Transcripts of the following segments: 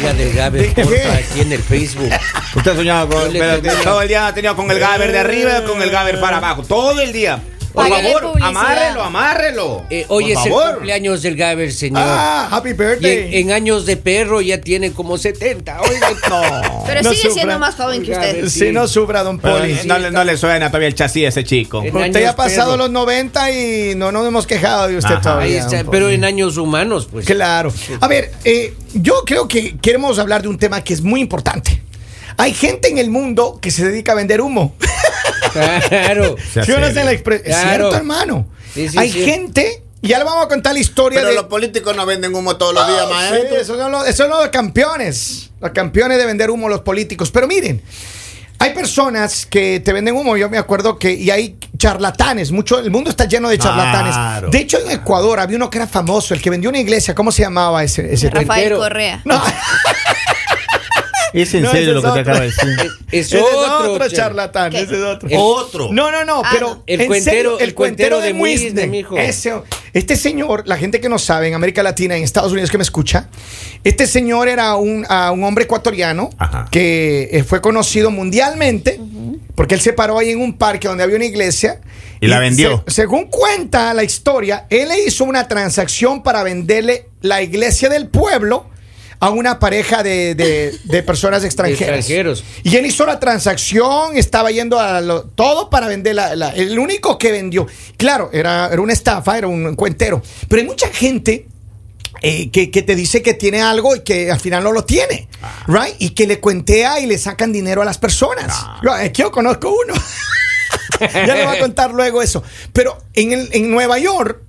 oiga, del Gaber aquí en el Facebook. Usted soñaba con. Pero todo el día ha tenido con el Gaber de arriba y con el Gaber para abajo. Todo el día. Por favor, amárrelo, amárrelo. Eh, hoy Por es el favor. cumpleaños del Gaber, señor. Ah, happy y en, birthday. en años de perro ya tiene como 70. Oiga, no. Pero No sigue sufra. siendo más joven que usted. Si no sufra, don Poli. no, le- no le suena todavía el chasis a ese chico. En Usted ya ha pasado perro. los 90 y no nos hemos quejado de usted Ajá. todavía. Ahí está, pero en años humanos, pues. Claro. A ver, eh, yo creo que queremos hablar de un tema que es muy importante. Hay gente en el mundo que se dedica a vender humo. Claro. Sea ¿Sí o no serio. es la expre- Es Claro. cierto, hermano. Sí, sí, Hay sí. gente, ya le vamos a contar la historia Pero de. los políticos no venden humo todos los días, sí, maestro. esos son los, esos son los campeones. Los campeones de vender humo, los políticos. Pero miren, hay personas que te venden humo. Yo me acuerdo que. Y hay charlatanes. Mucho, el mundo está lleno de charlatanes. Claro. De hecho, en Ecuador había uno que era famoso, el que vendió una iglesia. ¿Cómo se llamaba ese? ese? Rafael. Correa. No, Es en No, serio lo es que te acaba de decir. Es ese es otro, charlatán. Ese es otro. El- Otro. No, no, no, Ah, pero. El en cuentero- serio, el cuentero de Muisne, mijo. Ese- este señor, la gente que no sabe, en América Latina, en Estados Unidos que me escucha, este señor era un, un hombre ecuatoriano Ajá. que eh, fue conocido mundialmente porque él se paró ahí en un parque donde había una iglesia. Y la vendió. se- según cuenta la historia, él le hizo una transacción para venderle la iglesia del pueblo a una pareja de, de- de personas extranjeras. extranjeros. Y él hizo la transacción, estaba yendo a lo- todo para vender la, la- el único que vendió. Claro, era, era una estafa, era un cuentero. Pero hay mucha gente eh, que, que te dice que tiene algo y que al final no lo tiene, right? Y que le cuentea y le sacan dinero a las personas. Yo, eh, yo conozco uno. ya le voy a contar luego eso. Pero en, el- en Nueva York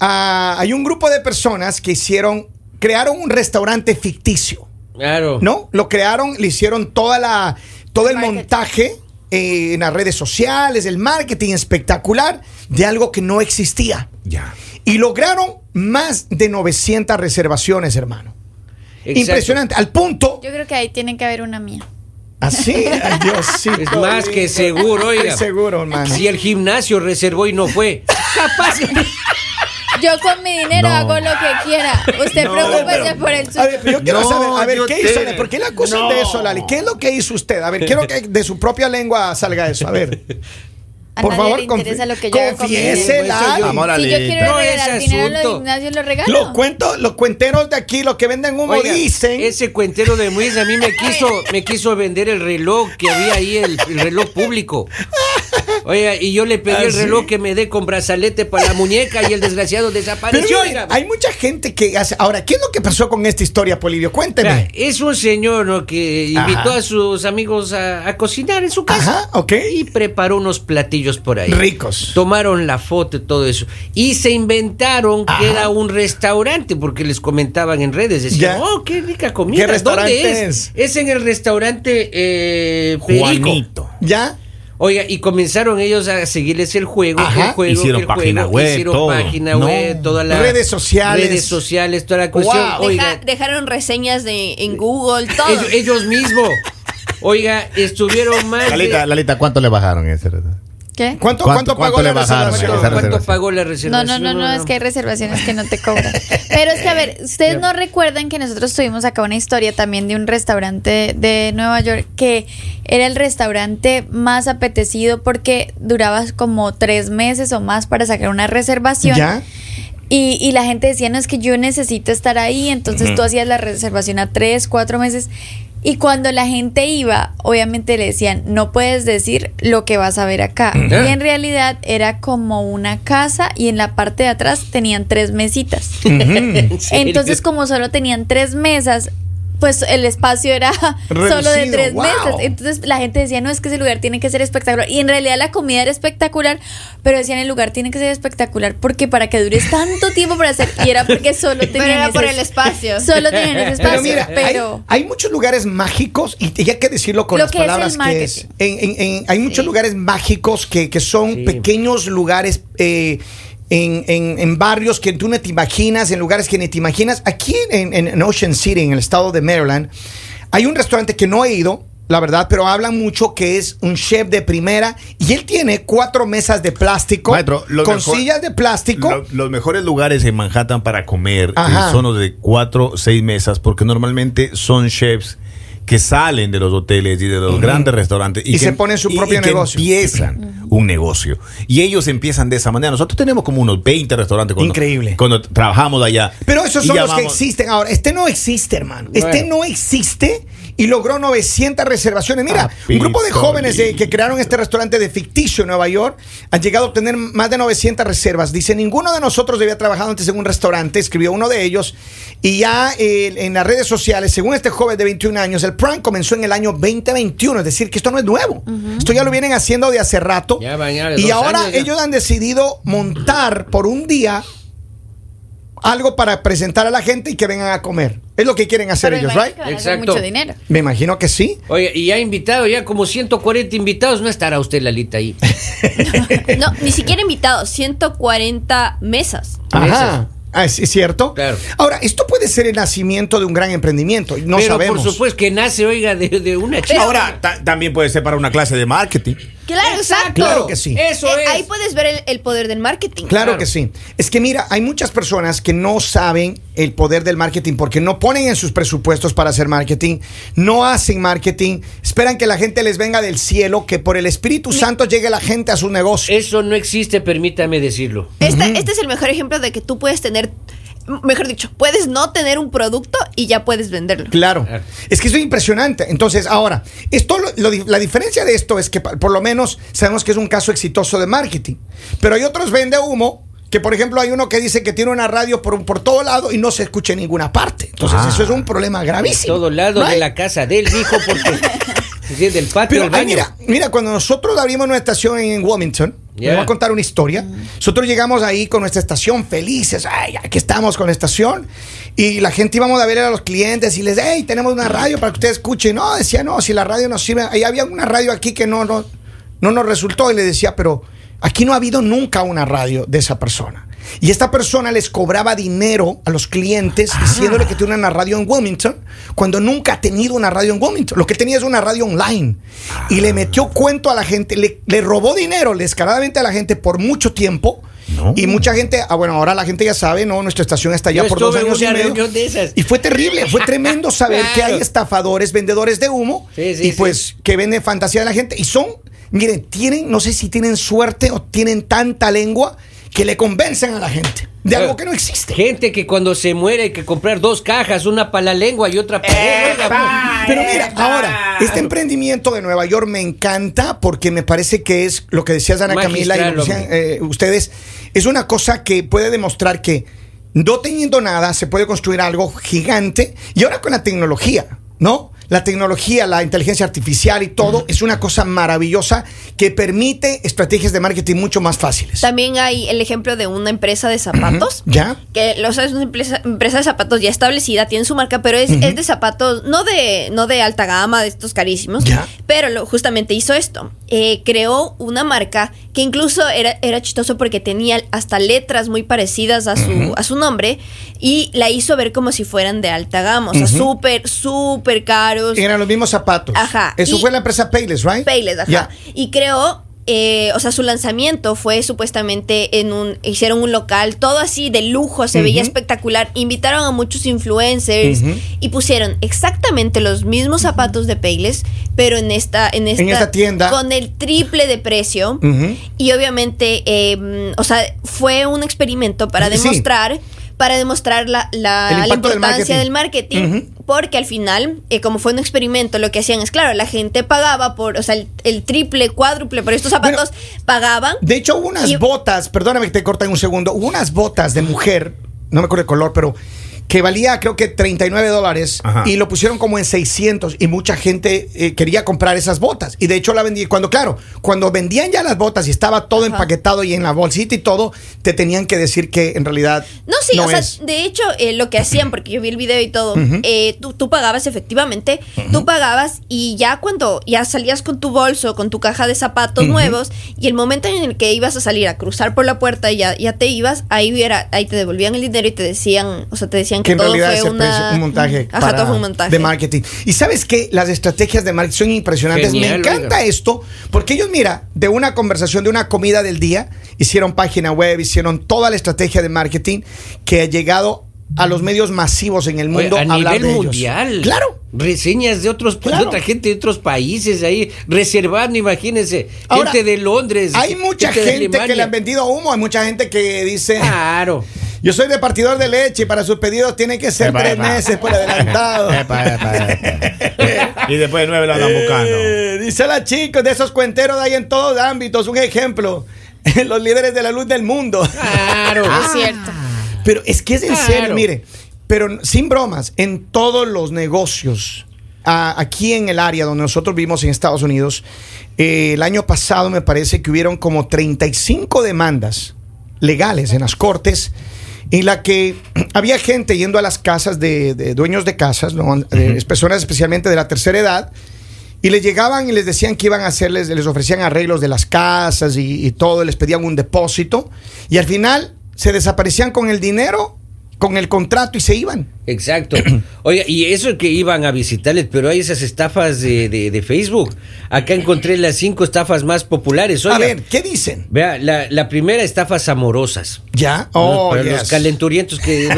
ah, hay un grupo de personas que hicieron, crearon un restaurante ficticio. Claro. ¿no? Lo crearon, le hicieron toda la, todo el montaje eh, en las redes sociales, el marketing espectacular de algo que no existía. Ya. Y lograron más de 900 reservaciones, hermano. Exacto. Impresionante. Al punto, Yo creo que ahí tiene que haber una mía. así, ay, Diosito Es más que seguro, oiga. Estoy seguro, hermano. Si el gimnasio reservó y no fue, capaz. Yo con mi dinero No. hago lo que quiera. Usted No, preocúpese pero- por el A suyo. ver, pero yo quiero No, saber, a ver, ¿qué te- hizo? ¿Por qué le acusan No. de eso, Lali? ¿Qué es lo que hizo usted? A ver, quiero que de su propia lengua salga eso. A ver. A por nadie favor, le interesa lo que yo Si yo quiero No, regalar dinero a los asunto. gimnasios, lo regalo. Los cuentos, los cuenteros de aquí, los que venden humo, Oiga, dicen. ese cuentero de Muiz a mí me quiso, me quiso vender el reloj que había ahí, el, el reloj público. Oiga, y yo le pedí ¿Ah, el sí? reloj que me dé con brazalete para la muñeca y el desgraciado Pero desapareció. oiga. hay mucha gente que hace. Ahora, ¿qué es lo que pasó con esta historia, Polivio? Cuénteme. es un señor ¿no? que invitó Ajá. a sus amigos a, a cocinar en su casa. Ajá, ok. Y preparó unos platillos por ahí. Ricos. Tomaron la foto y todo eso. Y se inventaron Ajá. que era un restaurante, porque les comentaban en redes. Decían, Ya. oh, qué rica comida. ¿Qué restaurante ¿Dónde es? es? Es en el restaurante eh, Perico. Juanito. ¿Ya? Oiga, y comenzaron ellos a seguirles el juego, Ajá. el juego, Hicieron el página juego, web, hicieron todo. página No. web, todas las Redes sociales. redes sociales, toda la cuestión. Wow. Deja- Oiga, dejaron reseñas de, en Google, todo. ellos, ellos mismos. Oiga, estuvieron más de- Lalita, Lalita, ¿cuánto le bajaron ese? ¿Qué? ¿Cuánto, ¿Cuánto- cuánto, pagó la reservación? ¿Cuánto pagó la No, reservación? no, no, no, es que hay reservaciones que no te cobran. Pero es que, a ver, ustedes no recuerdan que nosotros tuvimos acá una historia también de un restaurante de Nueva York que era el restaurante más apetecido porque duraba como tres meses o más para sacar una reservación. ¿Ya? Y, y la gente decía, no, es que yo necesito estar ahí, entonces tú hacías la reservación a tres, cuatro meses. Y cuando la gente iba, obviamente le decían, no puedes decir lo que vas a ver acá. Y en realidad era como una casa y en la parte de atrás tenían tres mesitas. Entonces, como solo tenían tres mesas, pues el espacio era solo de tres wow. mesas. Entonces la gente decía, no, es que ese lugar tiene que ser espectacular. Y en realidad la comida era espectacular, pero decían, el lugar tiene que ser espectacular porque para que dures tanto tiempo para hacer, y era porque solo tenían era ese- por el espacio. Solo tenían ese espacio. Pero mira, pero hay, hay muchos lugares mágicos, y y hay que decirlo con Lo las que es el palabras que es. marketing. En- en- en- hay muchos Sí. lugares mágicos que, que son Sí. pequeños lugares eh, en, en- en barrios que tú no te imaginas, en lugares que ni te imaginas. Aquí en, en- Ocean City, en el estado de Maryland, hay un restaurante que no he ido, la verdad, pero hablan mucho que es un chef de primera y él tiene cuatro mesas de plástico Maestro, con mejor- sillas de plástico. Lo- los mejores lugares en Manhattan para comer eh, son los de cuatro o seis mesas, porque normalmente son chefs que salen de los hoteles y de los grandes restaurantes Y se ponen su propio que negocio. empiezan un negocio. Y ellos empiezan de esa manera. Nosotros tenemos como unos 20 restaurantes cuando, Increíble. cuando trabajamos allá. Pero esos Y son los que existen. Ahora, este no existe, hermano. Este no existe y logró 900 reservaciones. Mira, Papi, un grupo de jóvenes de- que crearon este restaurante de ficticio en Nueva York han llegado a obtener más de 900 reservas. Dice, ninguno de nosotros había trabajado antes en un restaurante, escribió uno de ellos. Y ya eh, en las redes sociales, según este joven de 21 años, el prank comenzó en el año 2021. Es decir, que esto no es nuevo. Esto ya lo vienen haciendo de hace rato. Ya de y ahora ellos han decidido montar por un día algo para presentar a la gente y que vengan a comer. Es lo que quieren hacer Pero ellos, ¿right? Exacto. mucho dinero. Me imagino que sí. Oye, y ya invitado, ya como 140 invitados, no estará usted, Lalita, ahí. No, ni siquiera invitados, 140 mesas. Ajá. Ah, es, cierto. Claro. Ahora, esto puede ser el nacimiento de un gran emprendimiento. No Pero sabemos. por supuesto que nace, oiga, de, de una chica. Ahora, ta- también puede ser para una clase de marketing. Claro, exacto. Claro que sí. Eso Eh, es. Ahí puedes ver el, el poder del marketing. Claro, Claro. que sí. Es que mira, hay muchas personas que no saben el poder del marketing porque no ponen en sus presupuestos para hacer marketing, no hacen marketing, esperan que la gente les venga del cielo, que por el Espíritu Santo llegue la gente a sus negocios. Eso no existe, permítame decirlo. Este, este es el mejor ejemplo de que tú puedes tener, mejor dicho, puedes no tener un producto y ya puedes venderlo. Claro. Es que es impresionante. Entonces, ahora, esto lo- la diferencia de esto es que por lo menos sabemos que es un caso exitoso de marketing. Pero hay otros vende humo que, por ejemplo, hay uno que dice que tiene una radio por, un- por todo lado y no se escucha en ninguna parte. Entonces, Ah. eso es un problema De gravísimo. todo lado de la casa del hijo, porque. sí, del patio Pero ay, mira, mira, cuando nosotros abrimos nuestra estación en Wilmington, Ya. les voy a contar una historia. Nosotros llegamos ahí con nuestra estación felices, ay, aquí estamos con la estación. Y la gente íbamos a ver a los clientes y les, hey, tenemos una radio para que ustedes escuchen. No, decía, no, si la radio no sirve. Ahí había una radio aquí que no, no, no nos resultó. Y le decía, pero aquí no ha habido nunca una radio de esa persona. Y esta persona les cobraba dinero a los clientes diciéndole que tiene una radio en Wilmington cuando nunca ha tenido una radio en Wilmington. Lo que tenía es una radio online. Y le metió cuento a la gente, le, le robó dinero descaradamente a la gente por mucho tiempo. No. Y mucha gente, ah, bueno, ahora la gente ya sabe, ¿no? Nuestra estación está ya Yo por dos años y medio. de esas. Y fue terrible, fue tremendo saber que hay estafadores, vendedores de humo Sí, sí, y pues que venden fantasía de la gente. Y son, miren, tienen, no sé si tienen suerte o tienen tanta lengua que le convencen a la gente de algo que no existe. Gente que cuando se muere hay que comprar dos cajas, una para la lengua y otra para oiga, Pero mira, ahora, este emprendimiento de Nueva York me encanta porque me parece que es lo que decías Ana Camila y decían, eh, ustedes, es una cosa que puede demostrar que no teniendo nada se puede construir algo gigante y ahora con la tecnología, ¿no? La tecnología, la inteligencia artificial y todo es una cosa maravillosa que permite estrategias de marketing mucho más fáciles. También hay el ejemplo de una empresa de zapatos. ¿Ya? Que lo sabes, es una empresa, empresa de zapatos ya establecida, tiene su marca, pero es, es de zapatos, no de, no de alta gama, de estos carísimos. Ya. Pero lo, justamente hizo esto. Eh, creó una marca que incluso era, era chistoso porque tenía hasta letras muy parecidas a su, a su nombre y la hizo ver como si fueran de alta gama. O sea, súper, súper caros. Eran los mismos zapatos. Ajá. Eso Y- fue la empresa Payless, ¿right? Payless, ajá. Y creó, eh, o sea, su lanzamiento fue supuestamente en un, hicieron un local, todo así de lujo, se veía espectacular. Invitaron a muchos influencers y pusieron exactamente los mismos zapatos de Payless, pero en esta, en esta, esta tienda. con el triple de precio. Y obviamente, eh, o sea, fue un experimento para Sí. demostrar. Para demostrar la, la- la del importancia marketing. del marketing. Porque al final, eh, como fue un experimento, lo que hacían es, claro, la gente pagaba por, o sea, el, el triple, cuádruple por estos zapatos, pagaban. De hecho, hubo unas Y- botas, perdóname que te corta en un segundo, hubo unas botas de mujer, no me acuerdo el color, pero que valía creo que 39 dólares Ajá. y lo pusieron como en 600 y mucha gente eh, quería comprar esas botas y de hecho la vendí cuando claro cuando vendían ya las botas y estaba todo Ajá. empaquetado y en la bolsita y todo te tenían que decir que en realidad No, sí, o sea, es. de hecho, eh, lo que hacían, porque yo vi el video y todo, eh, tú, tú pagabas efectivamente, tú pagabas y ya cuando ya salías con tu bolso, con tu caja de zapatos nuevos, y el momento en el que ibas a salir a cruzar por la puerta y ya, ya te ibas, ahí, hubiera, ahí te devolvían el dinero y te decían, o sea, te decían Que en todo realidad fue es el una- precio, un montaje, Ajá, para- todo fue un montaje. de marketing. Y sabes que las estrategias de marketing son impresionantes. Genial, Me encanta oiga. esto porque ellos, mira, de una conversación, de una comida del día, hicieron página web, hicieron toda la estrategia de marketing que ha llegado a los medios masivos en el Oye, mundo a hablar nivel de ellos. mundial. Claro. Reseñas de otros, Claro. de otra gente de otros países ahí, reservando, imagínense. Ahora, gente de Londres. Hay mucha de gente que le han vendido humo, hay mucha gente que dice, Claro. Yo soy repartidor de leche y para sus pedidos tienen que ser Epa, tres epa. meses por adelantado. Epa, epa, epa. y después de nueve lo andan buscando. Eh, dice la chica, de esos cuenteros hay en todos ámbitos, un ejemplo. Los líderes de la luz del mundo. Claro. Es cierto. Pero es que es en Claro. serio, mire, pero sin bromas, en todos los negocios, a- aquí en el área donde nosotros vivimos en Estados Unidos, eh, el año pasado me parece que hubieron como 35 demandas legales en las cortes en la que había gente yendo a las casas de, de dueños de casas, ¿no? Personas especialmente de la tercera edad, y les llegaban y les decían que iban a hacerles, les ofrecían arreglos de las casas y, y todo, les pedían un depósito, y al final se desaparecían con el dinero, con el contrato y se iban. Exacto. Oiga, y eso que iban a visitarles, pero hay esas estafas de, de- de Facebook. Acá encontré las cinco estafas más populares. Oiga, a ver, ¿qué dicen? Vea, la, la primera, estafas amorosas. ¿Ya? ¿no? Oh, Para yes. los calenturientos que,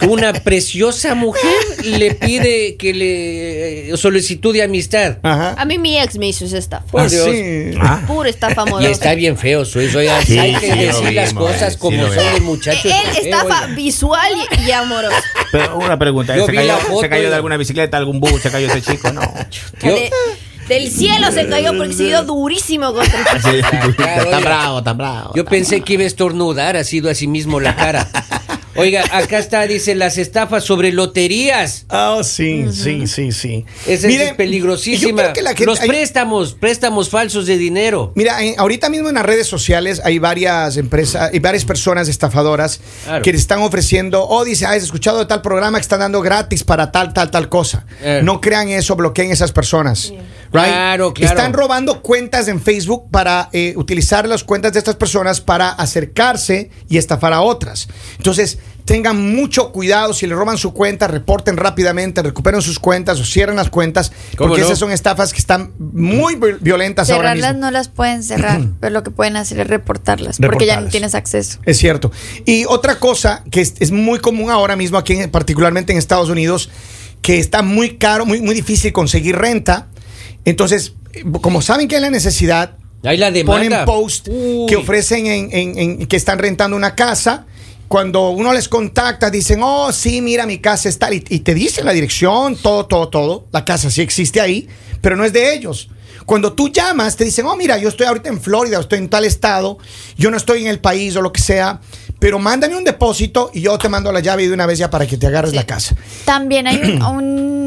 que una preciosa mujer le pide que le eh, solicitud de amistad. Ajá. A mí mi ex me hizo esa estafa. Por Ah, Dios. sí. Ah. Pura estafa Y amorosa. está bien feo su eso. Oiga, Sí, hay que sí, decir las vimos, cosas como son vimos. el muchacho. Él es feo, estafa visual y, y amorosa. Pero una pregunta, ¿se cayó, la foto ¿se cayó y- de alguna bicicleta, algún bus, se cayó ese chico? No. Yo- del cielo se cayó porque se dio durísimo contra el Sí, Claro, está bravo, está bravo. Yo pensé que iba a estornudar, ha sido así mismo la cara. Oiga, acá está, dice, las estafas sobre loterías. Ah, sí, sí, sí, sí. Esa Mire, es peligrosísima. yo creo que la gente- Los hay- préstamos, préstamos falsos de dinero. Mira, en- ahorita mismo en las redes sociales hay varias empresas y varias personas estafadoras Claro. que te están ofreciendo, o dice, ah, has escuchado de tal programa que están dando gratis para tal, tal, tal cosa. No crean eso, bloqueen esas personas. Right? Claro, claro. Están robando cuentas en Facebook para eh, utilizar las cuentas de estas personas para acercarse y estafar a otras. Entonces, tengan mucho cuidado si le roban su cuenta, reporten rápidamente, recuperen sus cuentas o cierren las cuentas, ¿Cómo porque no? esas son estafas que están muy vi- violentas ahora Cerrarlas mismo. no las pueden cerrar, pero lo que pueden hacer es reportarlas, porque ya no tienes acceso. Es cierto. Y otra cosa que es, es muy común ahora mismo aquí, en- particularmente en Estados Unidos, que está muy caro, muy, muy difícil conseguir renta. Entonces, como saben que hay la necesidad, Hay la ponen post Uy. que ofrecen en, en- en- que están rentando una casa. Cuando uno les contacta, dicen, oh, sí, mira, mi casa está. Y, y te dicen la dirección, todo, todo, todo. La casa sí existe ahí, pero no es de ellos. Cuando tú llamas, te dicen, oh, mira, yo estoy ahorita en Florida, estoy en tal estado, yo no estoy en el país o lo que sea, pero mándame un depósito y yo te mando la llave de una vez ya para que te agarres la casa. También hay un- un-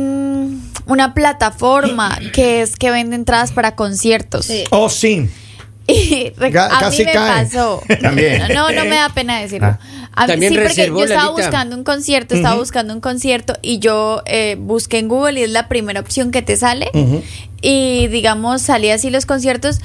una plataforma que es que vende entradas para conciertos. Sí. Oh, sí. Y a casi mí me cae. pasó. También. No, no me da pena decirlo. Ah. A mí- También sí, porque yo estaba Lalita. buscando un concierto, estaba buscando un concierto y yo eh, busqué en Google y es la primera opción que te sale. Y digamos, salí así los conciertos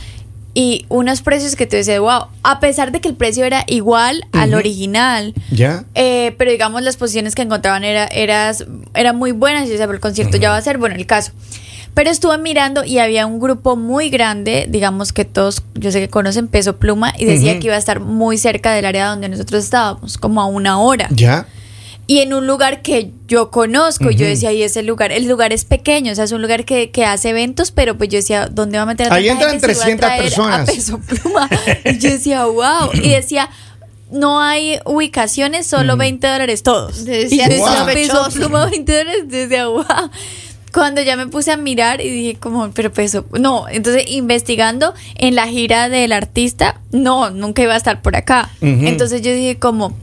y unos precios que tú dices, wow, a pesar de que el precio era igual al original. Ya. Eh, pero digamos las posiciones que encontraban era, eras, eran muy buenas y yo decía, pero el concierto ya va a ser, bueno, el caso. Pero estuve mirando y había un grupo muy grande, digamos que todos, yo sé que conocen Peso Pluma, y decía que iba a estar muy cerca del área donde nosotros estábamos, como a una hora. Ya. Y en un lugar que yo conozco, yo decía, y ese lugar, el lugar es pequeño, o sea, es un lugar que, que hace eventos, pero pues yo decía, ¿dónde va a meter a Ahí entran gente si va a 300 traer personas. A Peso Pluma. Y yo decía, wow. Y decía, no hay ubicaciones, solo 20 dólares todos. Decía, y yo decía, "Wow". Peso. Pluma, 20 dólares. Decía, wow. Cuando ya me puse a mirar y dije como, pero peso, no, entonces investigando en la gira del artista, no, nunca iba a estar por acá. Entonces yo dije como,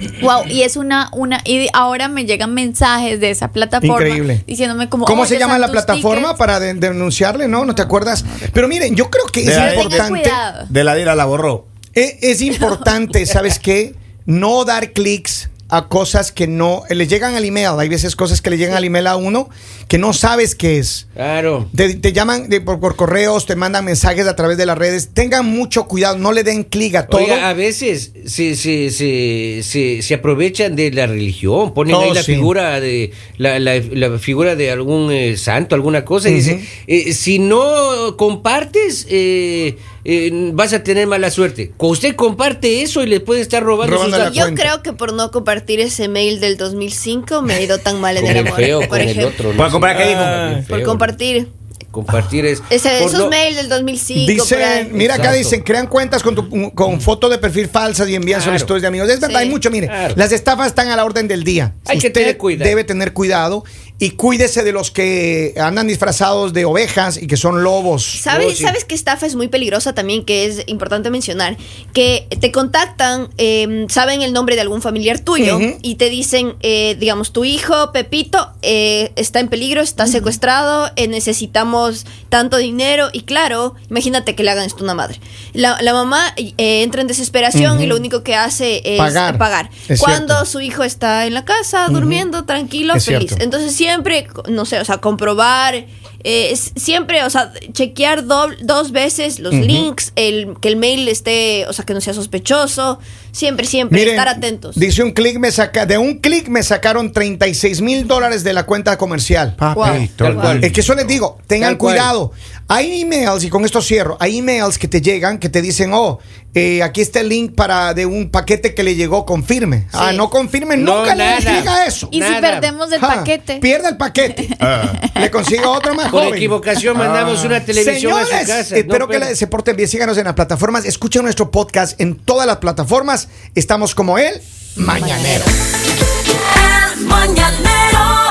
Wow, y es una, una, y ahora me llegan mensajes de esa plataforma Increíble. diciéndome como ¿Cómo "Oh, se llama la plataforma tickets". para de- denunciarle? ¿No? ¿No te acuerdas? Pero miren, yo creo que es la- importante. De la dira la borró. e- Es importante, ¿sabes qué? No dar clics a cosas que no le llegan al email. Hay veces cosas que le llegan al email a uno que no sabes qué es. Claro. Te, te llaman de- por, por correos, te mandan mensajes a través de las redes. Tengan mucho cuidado, no le den clic a todo. Oiga, a veces se, se, se, se, aprovechan de la religión, ponen Oh, ahí la sí. figura de la, la- la figura de algún eh, santo, alguna cosa, y dice, eh, si no compartes, eh, eh, vas a tener mala suerte. Usted comparte eso y le puede estar robando, Robando sus datos. Yo cuenta. creo que por no compartir ese mail del 2005 me ha ido tan mal en el amor. feo, por con el ejemplo. otro. ¿Para comprar qué dijo? Ah, Por compartir. Compartir es... Ese, esos no- mails del 2005. por ahí. Dicen, mira acá Exacto. dicen, crean cuentas con, tu, con foto de perfil falsas y envían Claro. solicitudes de amigos. Es verdad, Sí. hay mucho, mire, Claro. las estafas están a la orden del día. Hay que tener cuidado. debe tener cuidado y cuídese de los que andan disfrazados de ovejas y que son lobos. ¿Sabes, Oh, sí. ¿Sabes que estafa es muy peligrosa también? Que es importante mencionar. Que te contactan, eh, saben el nombre de algún familiar tuyo y te dicen, eh, digamos, tu hijo, Pepito, eh, está en peligro, está secuestrado, eh, tanto dinero. Y claro, imagínate que le hagan esto a una madre. La, la mamá eh, entra en desesperación y lo único que hace es Pagar. pagar. Es Cuando cierto. su hijo está en la casa, durmiendo, tranquilo, Es feliz. cierto. Entonces siempre, no sé, o sea, comprobar, eh, siempre, o sea, chequear do- dos veces los links, el, que el mail esté, o sea, que no sea sospechoso, siempre, siempre, Miren, estar atentos. Dice un clic me saca, de un clic me sacaron 36 mil dólares de la cuenta comercial. Papito. Cual. Es que eso les digo, tengan cuidado. Hay emails, y con esto cierro, hay emails que te llegan que te dicen, oh, eh, aquí está el link para de un paquete que le llegó, confirme. Ah, no confirme, No, nunca le nada. clic a eso. Y si perdemos el Ja, paquete. Pierde el paquete. Le consigo otro más Por joven. equivocación mandamos una televisión a su Señores, casa. espero No, que la- se porten bien. Síganos en las plataformas. Escuchen nuestro podcast en todas las plataformas. Estamos como él, Mañanero. El mañanero